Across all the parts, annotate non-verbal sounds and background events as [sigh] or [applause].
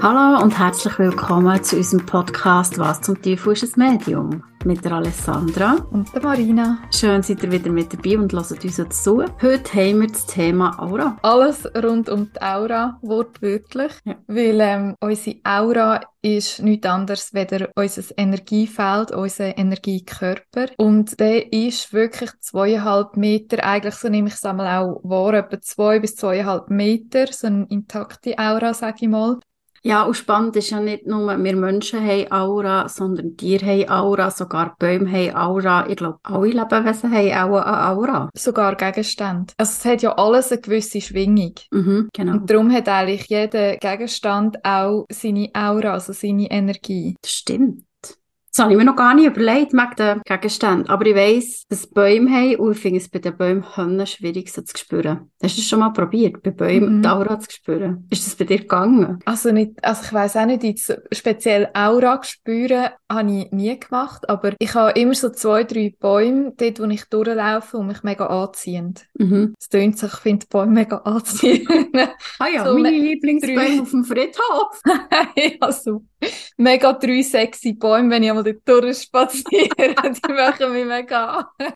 Hallo und herzlich willkommen zu unserem Podcast Was zum Teufel ist ein Medium? Mit der Alessandra und der Marina. Schön, seid ihr wieder mit dabei und hört uns zu. Heute haben wir das Thema Aura. Alles rund um die Aura, wortwörtlich. Ja. Weil ähm, unsere Aura ist nichts anderes als unser Energiefeld, unser Energiekörper. Und der ist wirklich zweieinhalb Meter, eigentlich so nehme ich es einmal auch wahr, etwa zwei bis zweieinhalb Meter, so eine intakte Aura, sage ich mal. Ja, und spannend ist ja nicht nur, wir Menschen haben Aura, sondern Tiere haben Aura, sogar Bäume haben Aura. Ich glaube, alle Lebewesen haben auch eine Aura. Sogar Gegenstände. Also es hat ja alles eine gewisse Schwingung. Mhm, genau. Und darum hat eigentlich jeder Gegenstand auch seine Aura, also seine Energie. Das stimmt. Das habe ich mir noch gar nicht überlegt, wegen den Gegenständen. Aber ich weiss, dass Bäume haben und ich finde es bei den Bäumen schwierig, so zu spüren. Hast du das schon mal probiert, bei Bäumen mhm. die Aura zu spüren? Ist das bei dir gegangen? Also, nicht, also ich weiss auch nicht, jetzt speziell Aura spüren habe ich nie gemacht, aber ich habe immer so zwei, drei Bäume, dort, wo ich durchlaufe und mich mega anziehend. Mhm. Es tönt sich, ich finde die Bäume mega anziehend. ah ja, [laughs] so meine Lieblingsbäume auf dem Friedhof. [laughs] ja, super mega drei sexy Bäume, wenn ich einmal dort durchspaziere. [laughs] die machen mich mega an.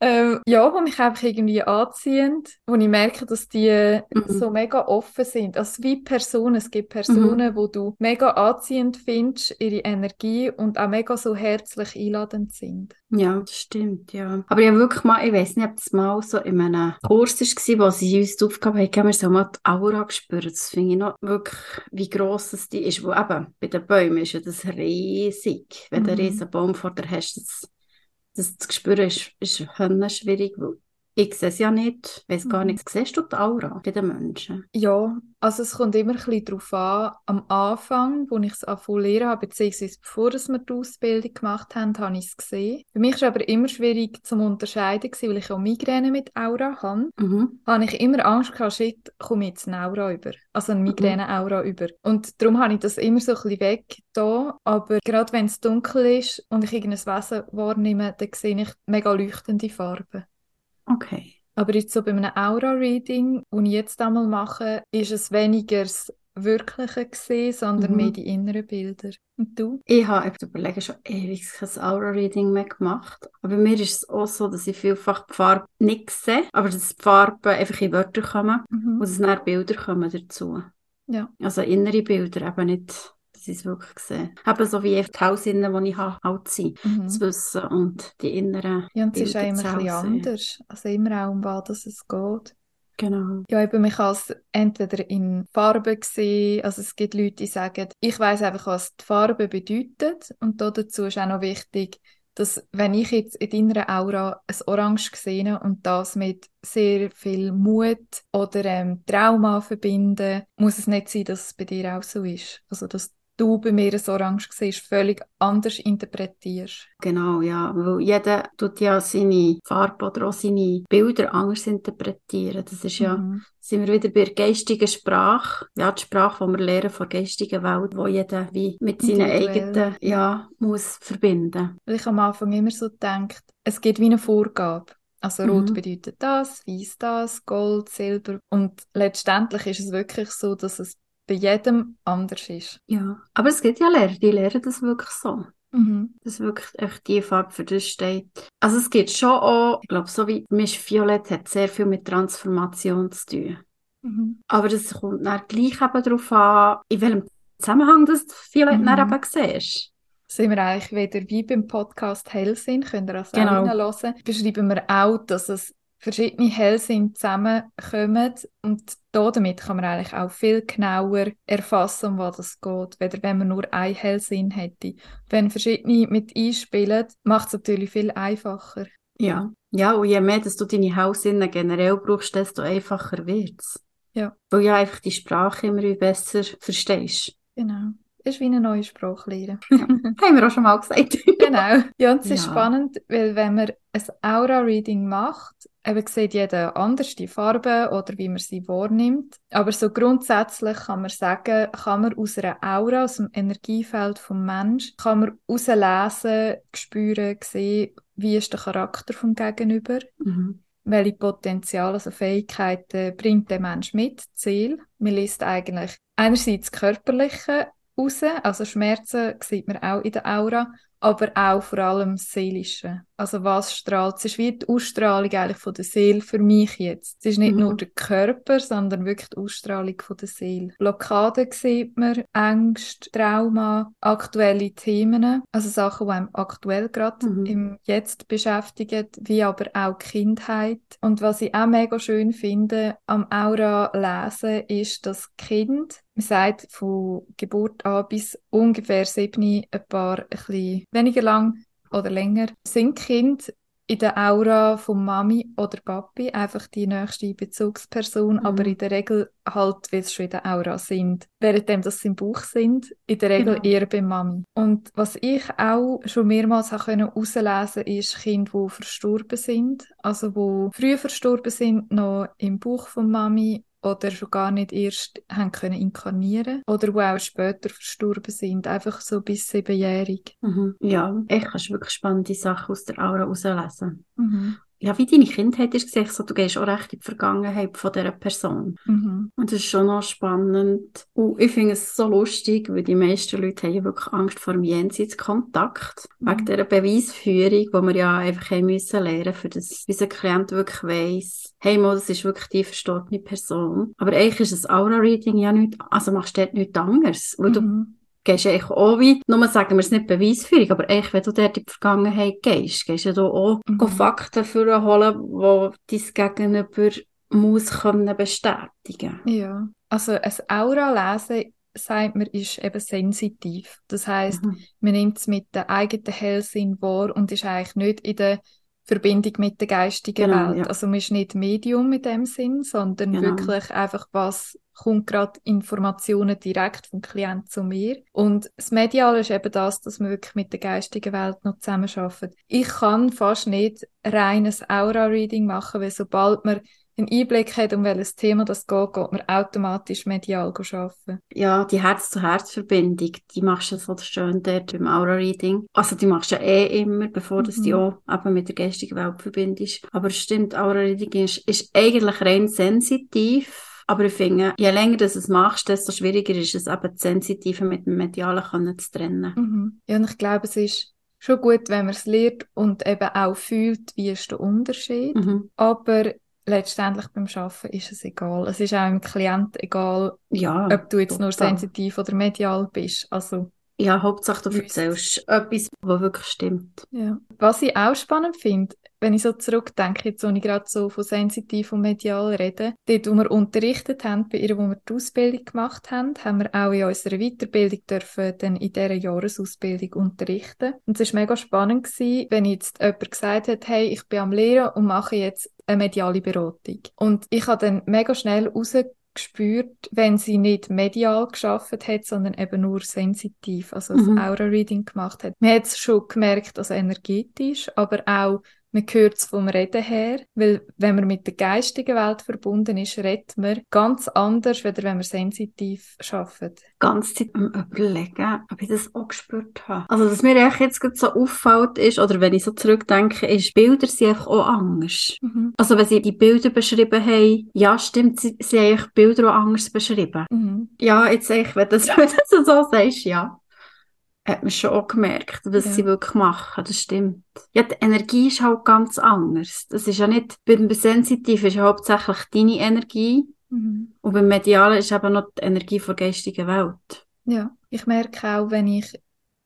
ähm, ja, wo mich einfach irgendwie anziehen, wo ich merke, dass die mhm. so mega offen sind. Also wie Personen. Es gibt Personen, mhm. wo du mega anziehend findest, ihre Energie und auch mega so herzlich einladend sind. Ja, das stimmt, ja. Aber ja wirklich mal, ich weiß nicht, ob das mal so in einem Kurs war, wo sie uns die Aufgabe haben wir so mal die Aura gespürt. Das finde ich noch wirklich, wie gross das die ist. Wo eben, bei den Bäumen ist ja das riesig. Wenn mhm. du einen riesen Baum vor dir hast, das, das zu spüren ist, ist schwierig, weil ich sehe es ja nicht, ich weiß gar mhm. nicht. Siehst du die Aura bei den Menschen? Ja, also es kommt immer ein bisschen darauf an, am Anfang, wo ich es anfangen habe, beziehungsweise bevor wir die Ausbildung gemacht haben, habe ich es gesehen. Für mich war es aber immer schwierig zu unterscheiden, weil ich auch Migräne mit Aura habe. Mhm. Habe ich immer Angst gehabt, shit, komme ich jetzt eine Aura über. Also eine Migräne-Aura mhm. über. Und darum habe ich das immer so ein bisschen weg da. Aber gerade wenn es dunkel ist und ich irgendein Wesen wahrnehme, dann sehe ich mega leuchtende Farben. Okay. Aber jetzt so bei einem Aura-Reading, das ich jetzt einmal mache, ist es weniger das Wirkliche gesehen, sondern mhm. mehr die inneren Bilder. Und du? Ich habe überlege schon ewig kein Aura-Reading mehr gemacht. Aber bei mir ist es auch so, dass ich vielfach die Farbe nicht sehe, aber dass die Farben einfach in Wörter kommen mhm. und dass dann Bilder kommen dazu. Ja. Also innere Bilder, eben nicht ich es wirklich sehe. Eben so wie die Hausinnen, die ich habe, halt sind, mhm. zu wissen und die inneren Ja, und es ist auch immer ein bisschen anders. Also immer auch, um was es geht. Genau. Ja, eben, man kann es entweder in Farben sehen, also es gibt Leute, die sagen, ich weiß einfach, was die Farbe bedeutet und dazu ist auch noch wichtig, dass wenn ich jetzt in deiner Aura ein Orange sehe und das mit sehr viel Mut oder ähm, Trauma verbinde, muss es nicht sein, dass es bei dir auch so ist. Also dass du bei mir ein Orange siehst, völlig anders interpretierst. Genau, ja, weil jeder tut ja seine Farbe oder auch seine Bilder anders interpretieren. Das ist ja, mhm. sind wir wieder bei der geistigen Sprache, ja, die Sprache, die wir lernen von der geistigen Welt, wo jeder wie mit seinen eigenen, ja, muss verbinden. Weil ich am Anfang immer so denkt, es gibt wie eine Vorgabe. Also rot mhm. bedeutet das, weiß das, Gold, Silber. Und letztendlich ist es wirklich so, dass es bei jedem anders ist. Ja, aber es gibt ja Lehrer, die lehren das wirklich so. Mhm. Dass wirklich echt die Farbe für das steht. Also es gibt schon auch, ich glaube, so wie Misch Violett hat sehr viel mit Transformation zu tun. Mhm. Aber das kommt dann gleich eben darauf an, in welchem Zusammenhang das Violett mhm. dann eben siehst sind wir eigentlich wieder wie beim Podcast Hellsinn, könnt ihr das genau. auch hören. Beschreiben wir auch, dass es verschiedene Hellsinn zusammenkommen und damit kann man eigentlich auch viel genauer erfassen, um was es geht, weder wenn man nur ein Hellsinn hätte. Wenn verschiedene mit einspielen, macht es natürlich viel einfacher. Ja, ja, und je mehr dass du deine Hellsinne generell brauchst, desto einfacher wird es. Ja. Weil ja einfach die Sprache immer besser verstehst. Genau. Das ist wie eine neue Sprache lernen. Ja. [laughs] Haben wir auch schon mal gesagt. genau. Ja, und es ist ja. spannend, weil wenn man ein Aura-Reading macht, eben sieht jeder anders die Farbe oder wie man sie wahrnimmt. Aber so grundsätzlich kann man sagen, kann man aus einer Aura, aus dem Energiefeld vom Mensch, kann man herauslesen, spüren, sehen, wie ist der Charakter vom Gegenüber. Mhm. welche Potenziale, also Fähigkeiten bringt der Mensch mit, Ziel. Man liest eigentlich einerseits körperliche raus, also Schmerzen sieht man auch in der Aura, aber auch vor allem das Seelische. Also was strahlt? Es ist wie die Ausstrahlung eigentlich von der Seele für mich jetzt. Es ist nicht mhm. nur der Körper, sondern wirklich die Ausstrahlung von der Seele. Blockaden sieht man, Ängste, Trauma, aktuelle Themen, also Sachen, die einem aktuell gerade mhm. im Jetzt beschäftigen, wie aber auch Kindheit. Und was ich auch mega schön finde am Aura lesen, ist, dass Kind man sagt, von Geburt an bis ungefähr sieben, ein paar ein bisschen weniger lang oder länger, sind Kind in der Aura von Mami oder Papi einfach die nächste Bezugsperson, mhm. aber in der Regel halt, wie es schon in der Aura sind. Währenddem, dass sie im Buch sind, in der Regel genau. eher bei Mami. Und was ich auch schon mehrmals herauslesen konnte, ist Kinder, die verstorben sind, also die früh verstorben sind, noch im Buch von Mami oder schon gar nicht erst haben können inkarnieren oder die auch später verstorben sind, einfach so bis siebenjährig. Mhm. Ja, echt kannst du wirklich spannende Sachen aus der Aura herauslesen. Mhm ja, wie deine Kindheit ist gesagt, so, du gehst auch recht in die Vergangenheit von dieser Person. Mhm. Und das ist schon noch spannend. Und ich finde es so lustig, weil die meisten Leute haben wirklich Angst vor dem Jenseitskontakt. Mhm. Wegen dieser Beweisführung, die wir ja einfach haben müssen lernen, für das unser Klient wirklich weiss, hey, mal, das ist wirklich die verstorbene Person. Aber eigentlich ist das Aura-Reading ja nicht, also machst du dort nichts anderes. Weil mhm. du gehst du eigentlich auch wie, nur sagen wir es nicht Beweisführung, aber eigentlich, wenn du dort in die Vergangenheit gehst, gehst du auch mhm. Fakten holen, die dein Gegenüber muss können bestätigen. Ja, also ein Aura-Lesen sagt man, ist eben sensitiv. Das heißt, mhm. man nimmt es mit dem eigenen Hellsinn wahr und ist eigentlich nicht in der Verbindung mit der geistigen genau, Welt. Ja. Also man ist nicht Medium in dem Sinn, sondern genau. wirklich einfach, was kommt gerade Informationen direkt vom Klient zu mir. Und das Mediale ist eben das, dass man wirklich mit der geistigen Welt noch zusammenarbeitet. Ich kann fast nicht reines Aura-Reading machen, weil sobald man einen Einblick hat, um welches Thema das geht, geht man automatisch medial arbeiten. Ja, die Herz-zu-Herz-Verbindung, die machst du so schön dort beim Aura-Reading. Also die machst du ja eh immer, bevor mhm. du die auch eben mit der geistigen Welt verbindest. Aber es stimmt, Aura-Reading ist, ist eigentlich rein sensitiv. Aber ich finde, je länger du es machst, desto schwieriger ist es eben, das Sensitive mit dem Medialen können zu trennen. Mhm. Ja, und ich glaube, es ist schon gut, wenn man es lernt und eben auch fühlt, wie ist der Unterschied. Mhm. Aber letztendlich beim Arbeiten ist es egal. Es ist auch dem Klient egal, ja, ob du jetzt total. nur sensitiv oder medial bist. Also, ja, Hauptsache du erzählst etwas, was wirklich stimmt. Ja. Was ich auch spannend finde, wenn ich so zurückdenke, jetzt, wo ich gerade so von sensitiv und medial rede, dort, wo wir unterrichtet haben, bei ihr, wo wir die Ausbildung gemacht haben, haben wir auch in unserer Weiterbildung dürfen dann in dieser Jahresausbildung unterrichten. Und es war mega spannend gewesen, wenn jetzt jemand gesagt hat, hey, ich bin am Lehren und mache jetzt eine mediale Beratung. Und ich habe dann mega schnell rausgespürt, wenn sie nicht medial geschafft hat, sondern eben nur sensitiv, also mhm. das Aura-Reading gemacht hat. Man hat es schon gemerkt, also energetisch, aber auch man hört es vom Reden her, weil wenn man mit der geistigen Welt verbunden ist, redet man ganz anders, als wenn man sensitiv arbeitet. Ganz Zeit am überlegen, ob ich das auch gespürt habe. Also, was mir jetzt gerade so auffällt ist, oder wenn ich so zurückdenke, ist, Bilder sind einfach auch anders. Mhm. Also, wenn sie die Bilder beschrieben haben, ja, stimmt, sie, sie haben Bilder auch anders beschrieben. Mhm. Ja, jetzt wenn, das, [laughs] wenn du so sagst, ja hat man schon auch gemerkt, was ja. sie wirklich machen. Das stimmt. Ja, die Energie ist halt ganz anders. Das ist ja nicht, beim Sensitiv ist hauptsächlich deine Energie. Mhm. Und beim Medialen ist eben noch die Energie der geistigen Welt. Ja, ich merke auch, wenn ich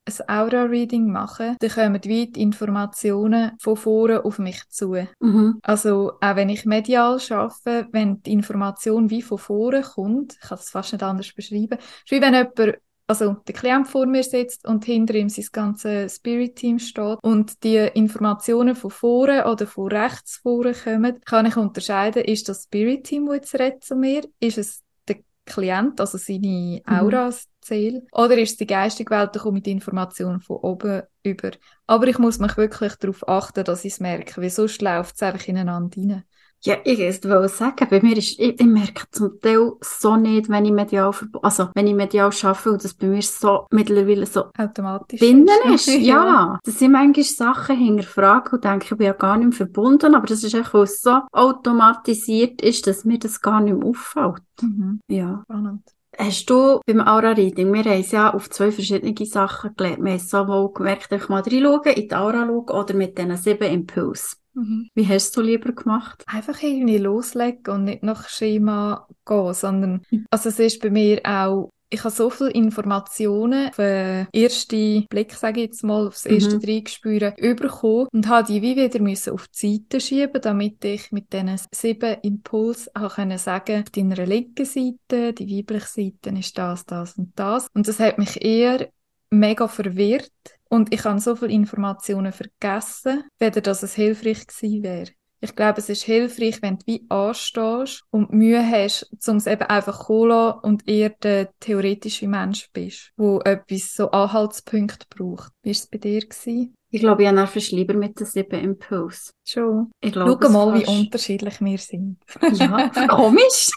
ein Aura-Reading mache, dann kommen weit Informationen von vorne auf mich zu. Mhm. Also auch wenn ich medial arbeite, wenn die Information wie von vorne kommt, ich kann es fast nicht anders beschreiben, ist wie wenn jemand also der Klient vor mir sitzt und hinter ihm sein ganzes Spirit-Team steht und die Informationen von vorne oder von rechts vorne kommen, kann ich unterscheiden, ist das Spirit-Team, das jetzt redet zu mir, ist es der Klient, also seine Aura, mhm. Ziel, oder ist es die geistige Welt, da kommt die Informationen von oben über. Aber ich muss mich wirklich darauf achten, dass ich es merke, weil sonst läuft es einfach ineinander rein. Ja, ich wollte sagen, bei mir ist, ich, ich merke zum Teil so nicht, wenn ich medial, also wenn ich medial arbeite und das bei mir so mittlerweile so automatisch drinnen ist. [laughs] ja. ja. Das sind manchmal Sachen hinterfragen und denke, ich bin ja gar nicht mehr verbunden, aber das ist echt, weil es so automatisiert ist, dass mir das gar nicht mehr auffällt. Mhm. Ja. Spannend. Hast du beim Aura-Reading, wir haben es ja auf zwei verschiedene Sachen gelernt. Wir haben sowohl gemerkt, ich mal reinschauen, in die Aura schauen oder mit diesen sieben Impulsen. Mhm. Wie hast du lieber gemacht? Einfach irgendwie loslegen und nicht nach Schema gehen, sondern also es ist bei mir auch ich habe so viele Informationen auf den ersten Blick, sage ich jetzt mal, aufs erste mhm. Reingespüren bekommen und habe die wie wieder müssen auf die Seite schieben, damit ich mit diesen sieben Impulsen auch können sagen, auf deiner linken Seite, die weibliche Seite ist das, das und das. Und das hat mich eher mega verwirrt und ich habe so viele Informationen vergessen, weder dass es hilfreich gewesen wäre. Ich glaube, es ist hilfreich, wenn du wie anstehst und Mühe hast, um es eben einfach zu und eher der theoretische Mensch bist, wo etwas so Anhaltspunkte braucht. Wie war es bei dir? Gewesen? Ich glaube, ich habe einfach lieber mit den sieben Impulse. Schon. Ich glaube, Schau mal, wie unterschiedlich wir sind. Ja, komisch.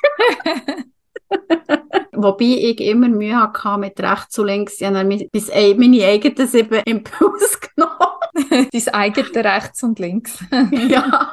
[laughs] [laughs] Wobei ich immer Mühe hatte mit rechts und links. Ich habe meine eigenen sieben [laughs] Impulse genommen. Dein eigenes rechts und links. [laughs] ja.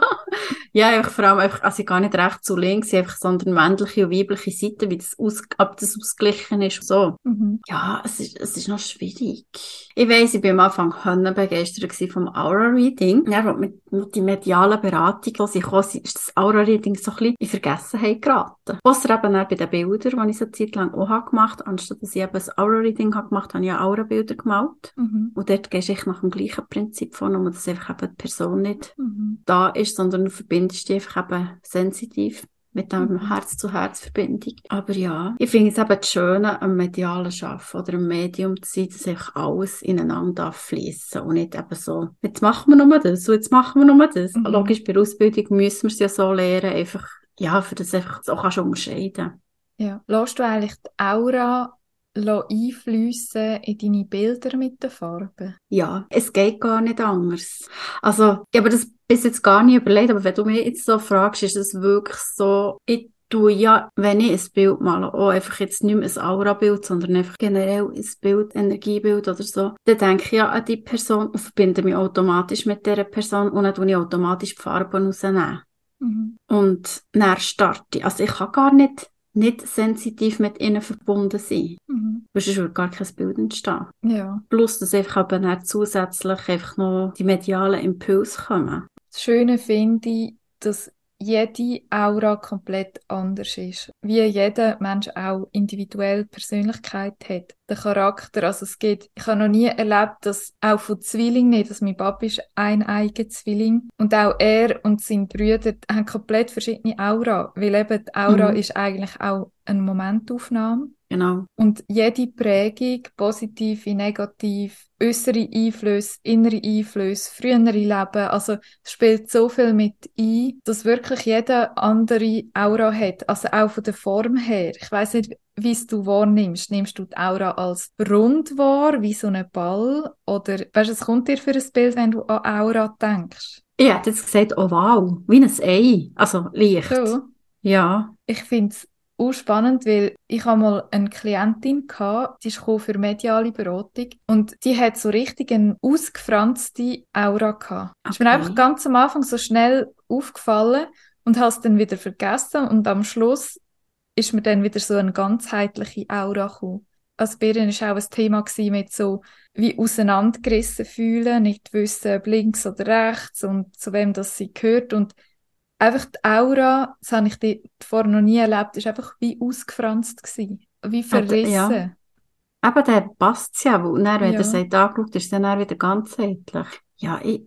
Ja, einfach vor allem einfach, also gar nicht rechts und links, einfach, sondern männliche und weibliche Seite, wie das aus, ob das ausgeglichen ist. So. Mhm. Ja, es ist, es ist noch schwierig. Ich weiss, ich bin am Anfang begeistert vom Aura-Reading. Ja, mit, mit die medialen Beratung, wo sie kam, ist das Aura-Reading so ein bisschen in Vergessenheit geraten. Außer eben bei den Bildern, die ich so eine Zeit lang auch gemacht habe. Anstatt dass ich eben ein Aura-Reading habe gemacht, habe ich auch Aura-Bilder gemalt. Mhm. Und dort gehst du nach dem gleichen Prinzip vor, nur dass einfach eben die Person nicht mhm. da ist, sondern du verbindest dich einfach eben sensitiv mit dem Mhm. Herz-zu-Herz-Verbindung. Aber ja, ich finde es eben das Schöne am medialen Schaffen oder am Medium zu sein, dass einfach alles ineinander fließen und nicht eben so, jetzt machen wir nur das und jetzt machen wir nur das. Mhm. Logisch, bei der Ausbildung müssen wir es ja so lernen, einfach, ja, für das einfach so kannst du unterscheiden. Ja. Lässt du eigentlich die Aura einfließen in deine Bilder mit den Farben? Ja, es geht gar nicht anders. Also, ich habe das bis jetzt gar nicht überlegt, aber wenn du mich jetzt so fragst, ist es wirklich so, ich tue ja, wenn ich ein Bild male, auch einfach jetzt nicht mehr ein Aura-Bild, sondern einfach generell ein Bild, Energiebild oder so, dann denke ich ja an die Person und verbinde mich automatisch mit dieser Person und dann tue ich automatisch die Farben rausnehmen. Mhm. Und dann starte ich. Also ich kann gar nicht, nicht sensitiv mit ihnen verbunden sein. Mhm. Weil sonst würde gar kein Bild entstehen. Ja. Plus, dass einfach aber dann zusätzlich einfach noch die medialen Impulse kommen. Das Schöne finde ich, dass jede Aura komplett anders ist. Wie jeder Mensch auch individuell Persönlichkeit hat. Der Charakter, also es geht, ich habe noch nie erlebt, dass auch von Zwillingen nicht, dass mein Papa ist ein eigener Zwilling und auch er und seine Brüder haben komplett verschiedene Aura, weil eben die Aura Mhm. ist eigentlich auch eine Momentaufnahme. Genau. Und jede Prägung, positive, negativ, äußere Einflüsse, innere Einflüsse, frühere Leben, also spielt so viel mit ein, dass wirklich jeder andere Aura hat, also auch von der Form her. Ich weiß nicht, wie es du wahrnimmst. Nimmst du die Aura als rund wahr, wie so ein Ball? Oder, weißt es kommt dir für ein Bild, wenn du an Aura denkst? Ich hätte jetzt gesagt, oh wow, wie ein Ei. Also leicht. So. Ja. Ich finde es auch spannend, weil ich habe mal eine Klientin gehabt, die ist gekommen für mediale Beratung und die hat so richtig eine ausgefranste Aura gehabt. Ist mir Okay. einfach ganz am Anfang so schnell aufgefallen und habe es dann wieder vergessen und am Schluss ist mir dann wieder so eine ganzheitliche Aura gekommen. Also bei ihr war auch ein Thema mit so wie auseinandergerissen fühlen, nicht wissen, ob links oder rechts und zu wem das sie gehört und einfach die Aura, das habe ich die vorher noch nie erlebt, ist einfach wie ausgefranst gewesen, wie verrissen. ja. Eben, der passt es ja, weil dann, wenn Ja. er sagt, angeschaut, ist dann wieder ganzheitlich. Ja, ich,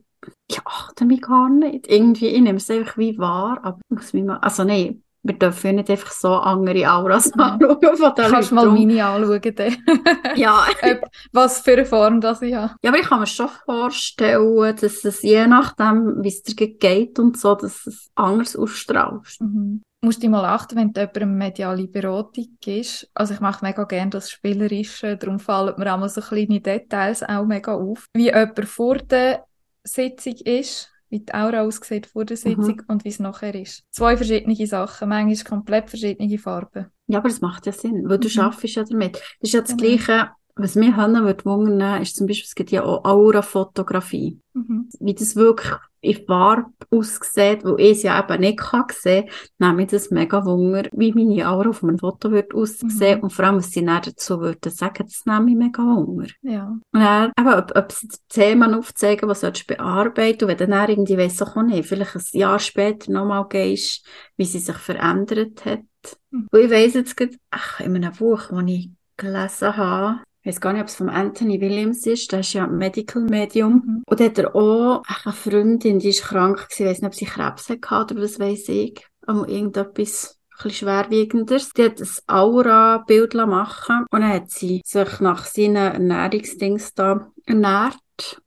ich achte mich gar nicht. Irgendwie, ich nehme es einfach wie wahr, aber muss mich mal, also nein, wir dürfen ja nicht einfach so andere Auras Mhm. anschauen von den Kannst Leuten. mal meine anschauen, dann. [laughs] Ja. [laughs] Ob- was für eine Form das ich habe. Ja, aber ich kann mir schon vorstellen, dass es je nachdem, wie es dir geht und so, dass es anders ausstrahlst. Mhm. Du musst dich mal achten, wenn du jemandem mediale Beratung gibst. Also ich mache mega gerne das Spielerische, darum fallen mir auch so kleine Details auch mega auf. Wie jemand vor der Sitzung ist, wie die Aura aussieht vor der Sitzung mhm. und wie es nachher ist. Zwei verschiedene Sachen, manchmal komplett verschiedene Farben. Ja, aber das macht ja Sinn, weil du mhm. schaffst ja damit. Das ist ja das genau. Gleiche, was mir Hannah wird wundern, ist zum Beispiel, es gibt ja auch Aura-Fotografie. Mhm. Wie das wirklich in Farbe aussieht, wo ich es ja eben nicht kann sehen kann, nehme ich das mega Wunder, wie meine Aura auf einem Foto wird aussehen mhm. und vor allem, was sie dann dazu würden sagen, das nehme ich mega Wunder. Ja. Und dann, eben, ob, ob sie Themen aufzeigen, was du bearbeiten und wenn dann irgendwie, weiss auch nicht, vielleicht ein Jahr später nochmal gehst, wie sie sich verändert hat. Mhm. Und ich weiss jetzt gerade, ach, in einem Buch, das ich gelesen habe, ich weiß gar nicht, ob es von Anthony Williams ist, der ist ja Medical Medium. Mhm. Und hat er auch eine Freundin, die ist krank gewesen, ich weiß nicht, ob sie Krebs hatte oder was weiß ich. Aber irgendetwas ein bisschen schwerwiegenderes. Die hat ein Aura-Bild machen und dann hat sie sich nach seinen Ernährungsdings da ernährt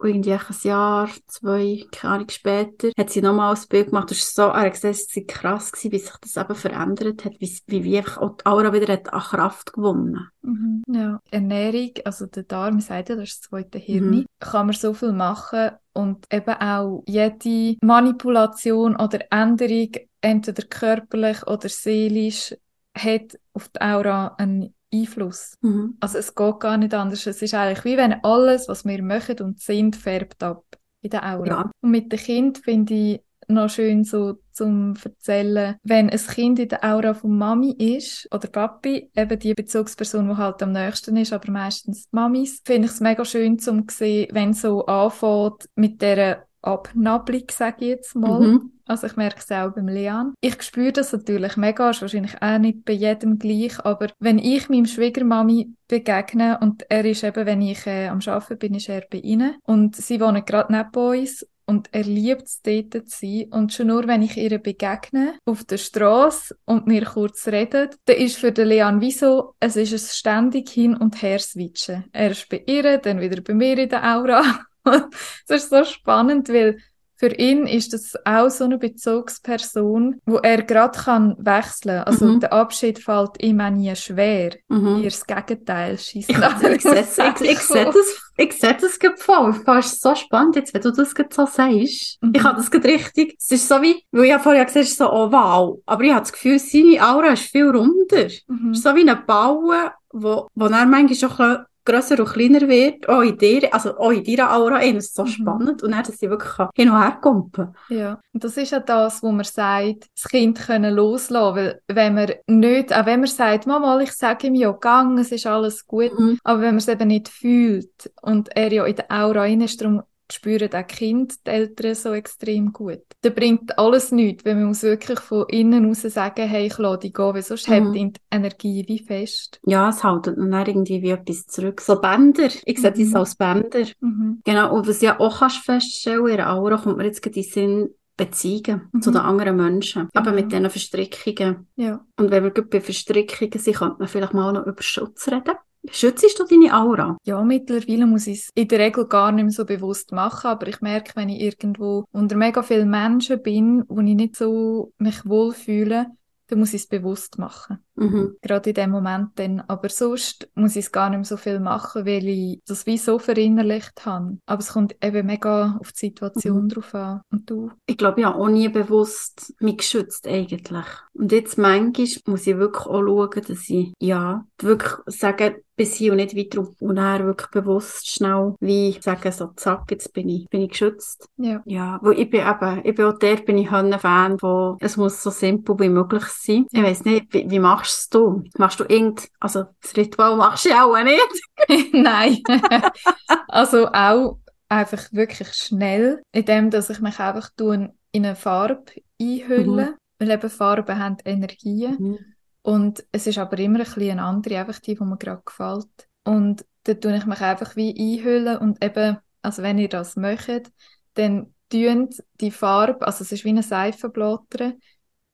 irgendwie ein Jahr, zwei, keine Ahnung später, hat sie nochmal ein Bild gemacht. Das ist so, er hat gesagt, es war krass gewesen, wie sich das eben verändert hat, wie, wie, wie auch die Aura wieder hat an Kraft gewonnen. Mhm, ja. Ernährung, also der Darm, sagt ja, das ist das zweite Hirn, mhm. kann man so viel machen und eben auch jede Manipulation oder Änderung, entweder körperlich oder seelisch, hat auf die Aura einen Einfluss. Mhm. Also es geht gar nicht anders. Es ist eigentlich wie wenn alles, was wir machen und sind, färbt ab in der Aura. Ja. Und mit dem Kind finde ich noch schön so zum erzählen, wenn ein Kind in der Aura von Mami ist oder Papi, eben die Bezugsperson, die halt am nächsten ist, aber meistens Mamis, finde ich es mega schön zum sehen, wenn so anfängt mit der Abnabelung, sage ich jetzt mal. Mhm. Also ich merke es auch beim Leon. Ich spüre das natürlich mega, ist wahrscheinlich auch nicht bei jedem gleich, aber wenn ich meinem Schwiegermami begegne und er ist eben, wenn ich äh, am Arbeiten bin, ist er bei ihnen und sie wohnen gerade neben uns und er liebt es, dort zu sein. Und schon nur, wenn ich ihr begegne, auf der Straße und mir kurz redet, dann ist für den Leon wie so, es ist ein ständig hin und her switchen. Er ist bei ihr, dann wieder bei mir in der Aura. [laughs] das ist so spannend, weil für ihn ist das auch so eine Bezugsperson, wo er gerade kann wechseln. Also mhm. der Abschied fällt ihm auch nie schwer. Mhm. Eher das Gegenteil schießt ich, ich, ich, ich sehe das, ich sehe das gerade voll. Ist so spannend jetzt, wenn du das gerade so sagst. Mhm. Ich habe das gerade richtig. Es ist so wie, weil ich ja vorher gesagt habe, so, oh wow. Aber ich habe das Gefühl, seine Aura ist viel runder. Mhm. Es ist so wie ein Bauen, wo, wo er manchmal schon grösser und kleiner wird, auch in dir, also auch in deiner Aura, das ist so mhm. spannend und dann, dass sie wirklich hin und her kumpen Ja, und das ist ja das, wo man sagt, das Kind können loslassen, weil wenn man nicht, auch wenn man sagt, Mama, ich sage ihm ja, gang, es ist alles gut, mhm. aber wenn man es eben nicht fühlt und er ja in der Aura rein ist, darum spüren auch Kind die Eltern so extrem gut. Da bringt alles nichts, wenn man muss wirklich von innen aus sagen, hey, ich lasse dich gehen, weil sonst mhm. hält die Energie wie fest. Ja, es hält dann irgendwie wie etwas zurück. So Bänder, ich sehe mhm. das als Bänder. Mhm. Genau, und was ja auch kannst feststellen, in der Aura kommt mir jetzt gerade in den Sinn, Beziehungen mhm. zu den anderen Menschen. Genau. Aber mit diesen Verstrickungen. Ja. Und wenn wir bei Verstrickungen sind, könnte man vielleicht mal noch über Schutz reden. Schützt du deine Aura? Ja, mittlerweile muss ich es in der Regel gar nicht mehr so bewusst machen, aber ich merke, wenn ich irgendwo unter mega vielen Menschen bin, wo ich nicht so mich wohlfühle, dann muss ich es bewusst machen. Mhm. Gerade in dem Moment dann. Aber sonst muss ich es gar nicht mehr so viel machen, weil ich das wie so verinnerlicht habe. Aber es kommt eben mega auf die Situation mhm. drauf an. Und du? Ich glaube, habe auch nie bewusst mich geschützt eigentlich. Und jetzt manchmal muss ich wirklich auch schauen, dass ich, ja, wirklich sage, bis hier und nicht weiter und dann wirklich bewusst schnell, wie sagen, so zack, jetzt bin ich, bin ich geschützt. Ja. Ja, weil ich bin eben, ich bin auch der, bin ich ein Fan von, es muss so simpel wie möglich sein. Ja. Ich weiss nicht, wie, wie machst du? Machst du irgend, also das Ritual machst du auch nicht? [laughs] [laughs] Nein. [laughs] also auch einfach wirklich schnell, indem dass ich mich einfach in eine Farbe einhülle, mhm. weil eben Farben haben Energien. Mhm. Und es ist aber immer ein bisschen eine andere, einfach die, die mir gerade gefällt. Und da tue ich mich einfach wie einhüllen und eben, also wenn ihr das möchtet, dann tun die Farbe, also es ist wie eine Seifenblätter,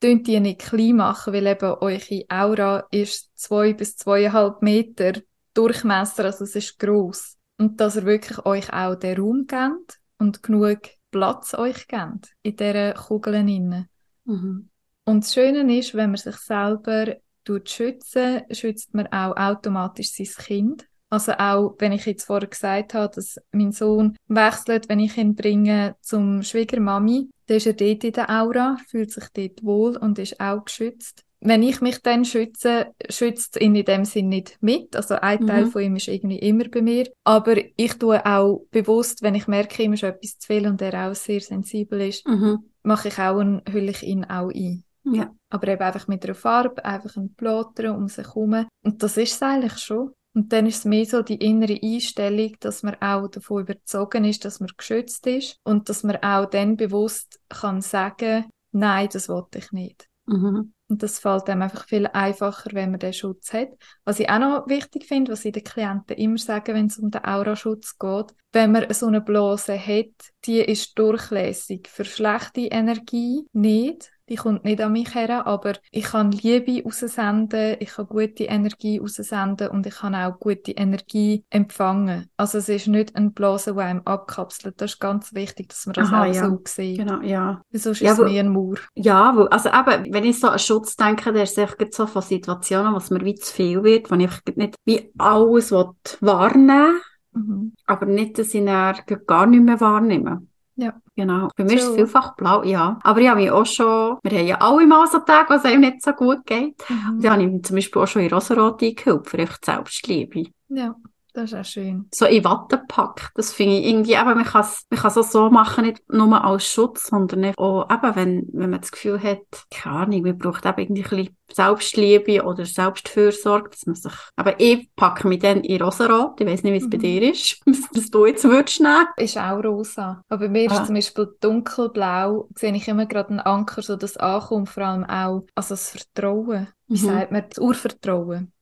könnt die nicht klein machen, weil eben eure Aura ist zwei bis zweieinhalb Meter Durchmesser, also es ist groß Und dass ihr wirklich euch auch den Raum gebt und genug Platz euch gebt in dieser Kugel innen. Mhm. Und das Schöne ist, wenn man sich selber schützen schützt man auch automatisch sein Kind. Also auch, wenn ich jetzt vorher gesagt habe, dass mein Sohn wechselt, wenn ich ihn bringe zum Schwiegermami, dann ist er dort in der Aura, fühlt sich dort wohl und ist auch geschützt wenn ich mich dann schütze, schützt ihn in dem Sinn nicht mit. Also ein Teil mhm. von ihm ist irgendwie immer bei mir. Aber ich tue auch bewusst, wenn ich merke, ihm ist etwas zu viel und er auch sehr sensibel ist, mhm. mache ich auch einen, hülle ich ihn auch ein. Ja. Aber eben einfach mit einer Farbe, einfach ein Plotter um sich herum. Und das ist es eigentlich schon. Und dann ist es mehr so die innere Einstellung, dass man auch davon überzogen ist, dass man geschützt ist und dass man auch dann bewusst kann sagen, nein, das wollte ich nicht. Mhm. Und das fällt einem einfach viel einfacher, wenn man den Schutz hat. Was ich auch noch wichtig finde, was ich den Klienten immer sage, wenn es um den Auraschutz geht, wenn man so eine Blase hat, die ist durchlässig für schlechte Energie nicht, die kommt nicht an mich her, aber ich kann Liebe aussenden, ich kann gute Energie aussenden und ich kann auch gute Energie empfangen. Also es ist nicht ein Blase, der einem abkapselt. Das ist ganz wichtig, dass man das Aha, auch ja. so sieht. Genau, ja. Sonst ja, ist es mehr ein Mauer. Ja, wo, also eben, wenn ich so an Schutz denke, der ist echt so von Situationen, was mir wie zu viel wird, wo ich nicht wie alles wahrnehmen will, mhm. aber nicht, dass ich gar nicht mehr wahrnehme. Ja. Genau. Bei mir so. ist es vielfach blau, ja. Aber ich habe mich auch schon, wir haben ja alle mal so Tage, wo es einem nicht so gut geht. Mhm. Und da habe ich zum Beispiel auch schon in Rosarot eingehüllt, für echt Selbstliebe. Ja. Das ist auch schön. So in Watte packt. Das finde ich irgendwie, aber man kann es man kann so, so machen, nicht nur als Schutz, sondern auch eben, wenn, wenn man das Gefühl hat, keine Ahnung, man braucht eben irgendwie ein bisschen Selbstliebe oder Selbstfürsorge, dass man sich, aber ich packe mich dann in rosarot. Ich weiß nicht, wie es mhm. bei dir ist, [laughs] was du jetzt würdest nehmen. Ist auch rosa. Aber bei mir ah. ist zum Beispiel dunkelblau, sehe ich immer gerade einen Anker, so das Ankommen, vor allem auch, also das Vertrauen. Wie mhm. sagt man? Das Urvertrauen.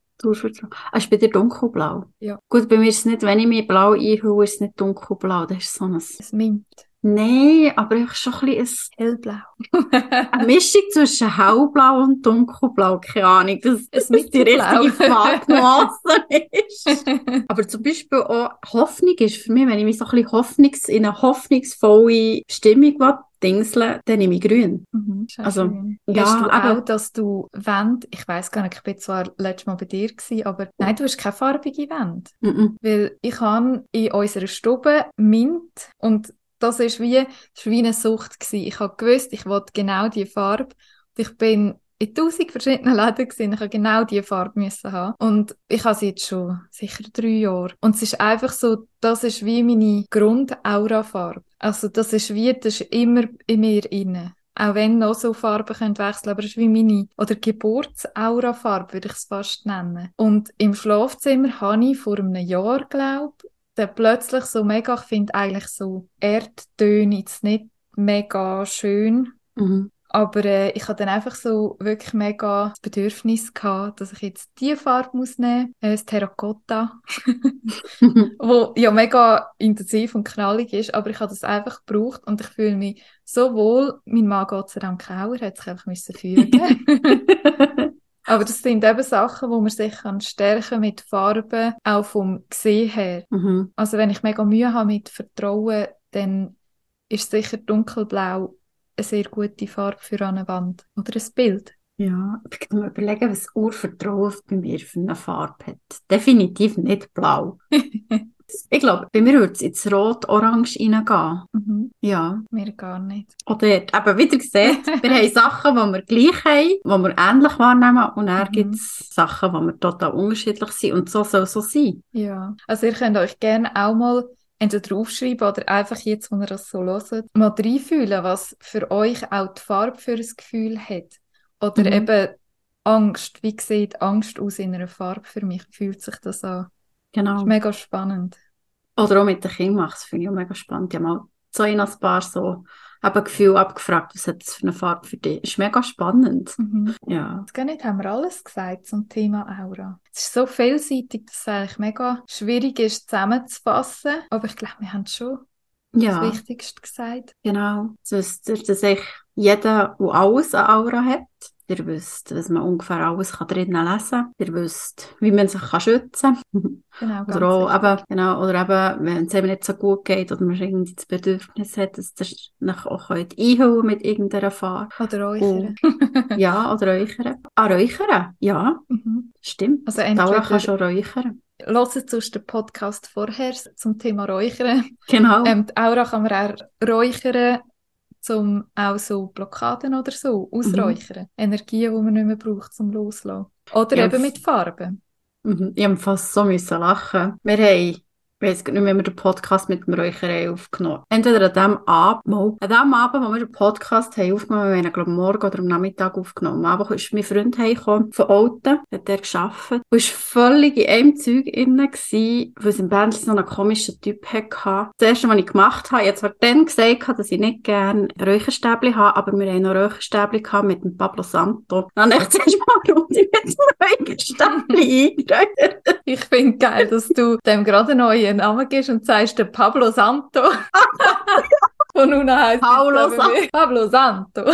Ah, ist bei dir dunkelblau? Ja. Gut, bei mir ist es nicht, wenn ich mir blau einhole, ist es nicht dunkelblau. Das ist so ein... Es Mint. Nein, aber ich schon ein bisschen hellblau. [laughs] eine Mischung zwischen hellblau und dunkelblau, keine Ahnung, dass es das die richtige Farbnuance [laughs] ist. [laughs] aber zum Beispiel auch Hoffnung ist für mich, wenn ich mich so ein bisschen Hoffnungs in eine hoffnungsvolle Stimmung dingseln, dann nehme ich grün. Mhm, also, schön. ja, hast du aber, auch, dass du Wände, ich weiß gar nicht, ich bin zwar letztes Mal bei dir gewesen, aber nein, du hast keine farbige Wände. Mhm. Weil ich habe in unserer Stube Mint und das ist wie, das ist wie eine Sucht gewesen. Ich habe gewusst, ich wollte genau die Farbe und ich bin in tausend verschiedenen [laughs] Läden gesehen. Ich habe genau diese Farbe müssen haben. Und ich habe sie jetzt schon sicher drei Jahre. Und es ist einfach so, das ist wie meine Grund-Aura-Farbe. Also das ist wie, das ist immer in mir inne. Auch wenn noch so Farben können wechseln, aber es ist wie meine, oder Geburtsaura-Farbe, würde ich es fast nennen. Und im Schlafzimmer habe ich vor einem Jahr, glaube dann plötzlich so mega, ich finde eigentlich so Erdtöne jetzt nicht mega schön. Mhm. Aber äh, ich hatte dann einfach so wirklich mega das Bedürfnis gehabt, dass ich jetzt die Farbe muss nehmen, äh, das Terracotta, [laughs] wo ja mega intensiv und knallig ist, aber ich habe das einfach gebraucht und ich fühle mich so wohl. Mein Mann Gott sei Dank auch, er hat sich einfach müssen fühlen. [laughs] Aber das sind eben Sachen, wo man sich kann stärken mit Farben, auch vom Gesehen her. Mhm. Also wenn ich mega Mühe habe mit Vertrauen, dann ist sicher dunkelblau eine sehr gute Farbe für eine Wand oder ein Bild. Ja, ich kann mir überlegen, was Urvertrauen bei mir für eine Farbe hat. Definitiv nicht blau. [laughs] ich glaube, bei mir würde es ins Rot-Orange reingehen. Mhm. Ja. Mir gar nicht. Oder eben wieder gesehen, [laughs] wir haben Sachen, die wir gleich haben, die wir ähnlich wahrnehmen und dann mhm. gibt es Sachen, die wir total unterschiedlich sind und so soll es so sein. Ja, also ihr könnt euch gerne auch mal entweder draufschreiben oder einfach jetzt, wo ihr das so hört, mal reinfühlen, was für euch auch die Farbe für ein Gefühl hat. Oder mhm. eben Angst. Wie sieht Angst aus in einer Farbe für mich? Fühlt sich das an? Genau. Das ist mega spannend. Oder auch mit den Kindern macht es, finde ich auch mega spannend. Ich habe mal so in ein paar so eben Gefühl abgefragt, was hat das für eine Farbe für dich? Das ist mega spannend. Mhm. Ja. Jetzt gar nicht, haben wir alles gesagt zum Thema Aura. Es ist so vielseitig, dass es eigentlich mega schwierig ist, zusammenzufassen. Aber ich glaube, wir haben schon ja. das Wichtigste gesagt. Genau. Das, dass, dass jeder, der alles eine Aura hat, Ihr wisst, dass man ungefähr alles kann drinnen lesen kann. Ihr wisst, wie man sich kann schützen kann. Genau, Oder auch, eben, genau, oder eben, wenn es eben nicht so gut geht oder man irgendwie das Bedürfnis hat, dass ihr euch auch könnt einholen mit irgendeiner Farbe. Oder. Oh. [laughs] Ja, oder räuchern. Ah, räuchern? Ja, Mhm. stimmt. Also Laura kann schon räuchern. hört sonst den Podcast vorher zum Thema Räuchern. Genau. Ähm, Aura kann man auch räuchern, um auch so Blockaden oder so ausräuchern. Energien, die man nicht mehr braucht, zum Loslassen. Oder Ja, eben mit Farben. Mhm. Ich habe fast so müssen lachen. Wir haben, ich gar nicht, mehr, wir den Podcast mit dem Räucherei aufgenommen. Entweder an dem Abend, an dem Abend, wo wir den Podcast haben aufgenommen, wir haben ihn, glaube ich, morgen oder am Nachmittag aufgenommen. Am Abend ist mein Freund heimgekommen, von Olten, hat er gearbeitet, und war völlig in einem Zeug gewesen, weil es im Band so einen komischen Typ hatte. Das erste, was ich gemacht habe, habe zwar dann gesagt, dass ich nicht gerne Räucherstäbchen habe, aber wir haben noch Räucherstäbchen gehabt mit dem Pablo Santo. Dann habe ich [laughs] zuerst mal Runde mit dem Räucherstäbchen eingeräuchert. Ich finde geil, dass du dem gerade einen Namen gibst und sagst, der Pablo Santo. [laughs] Und nun es eben wie- Pablo Santo.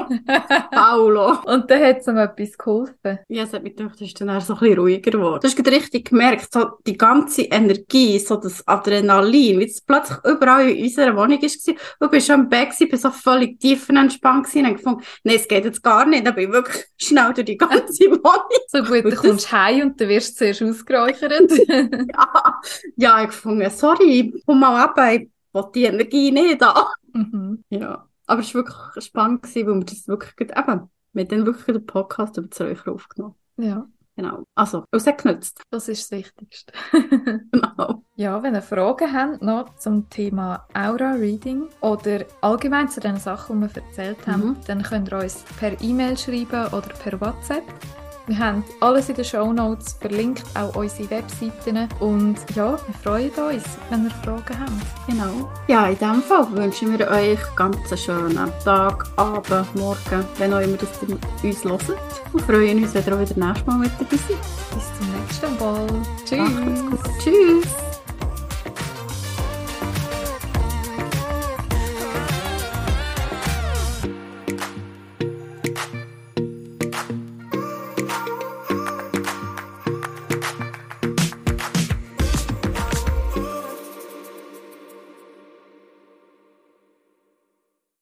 [laughs] Paolo. Und dann hat es ihm etwas geholfen. Ja, es hat mich gedacht, ist dann eher so ein bisschen ruhiger geworden. Du hast gerade richtig gemerkt, so die ganze Energie, so das Adrenalin, wie es plötzlich überall in unserer Wohnung war. Du bist schon im Bett gewesen, bist so völlig tiefenentspannt und hab gefunden, nein, es geht jetzt gar nicht. Dann bin ich wirklich [laughs] schnell durch die ganze Wohnung. So gut, du kommst heim und dann wirst du zuerst ausgeräuchert. [laughs] Ja, ja ich hab gefunden, sorry, komm mal ab, ich will die Energie nicht da. mhm. Ja, aber es war wirklich spannend gewesen, weil wir das wirklich, gut- eben, wir haben dann wirklich den Podcast über das Räuchern aufgenommen. Ja, Genau. Also, es hat genützt. das ist das Wichtigste. [laughs] [laughs] Genau. Ja, wenn ihr Fragen habt noch zum Thema Aura-Reading oder allgemein zu den Sachen, die wir erzählt haben, Mhm. dann könnt ihr uns per E-Mail schreiben oder per WhatsApp. Wir haben alles in den Show Notes verlinkt, auch unsere Webseiten. Und ja, wir freuen uns, wenn ihr Fragen habt. Genau. Ja, in diesem Fall wünschen wir euch ganz einen schönen Tag, Abend, Morgen, wenn auch immer das uns hört. Und freuen uns, wenn ihr auch wieder nächstes Mal mit dabei seid. Bis zum nächsten Mal. Tschüss. Tschüss.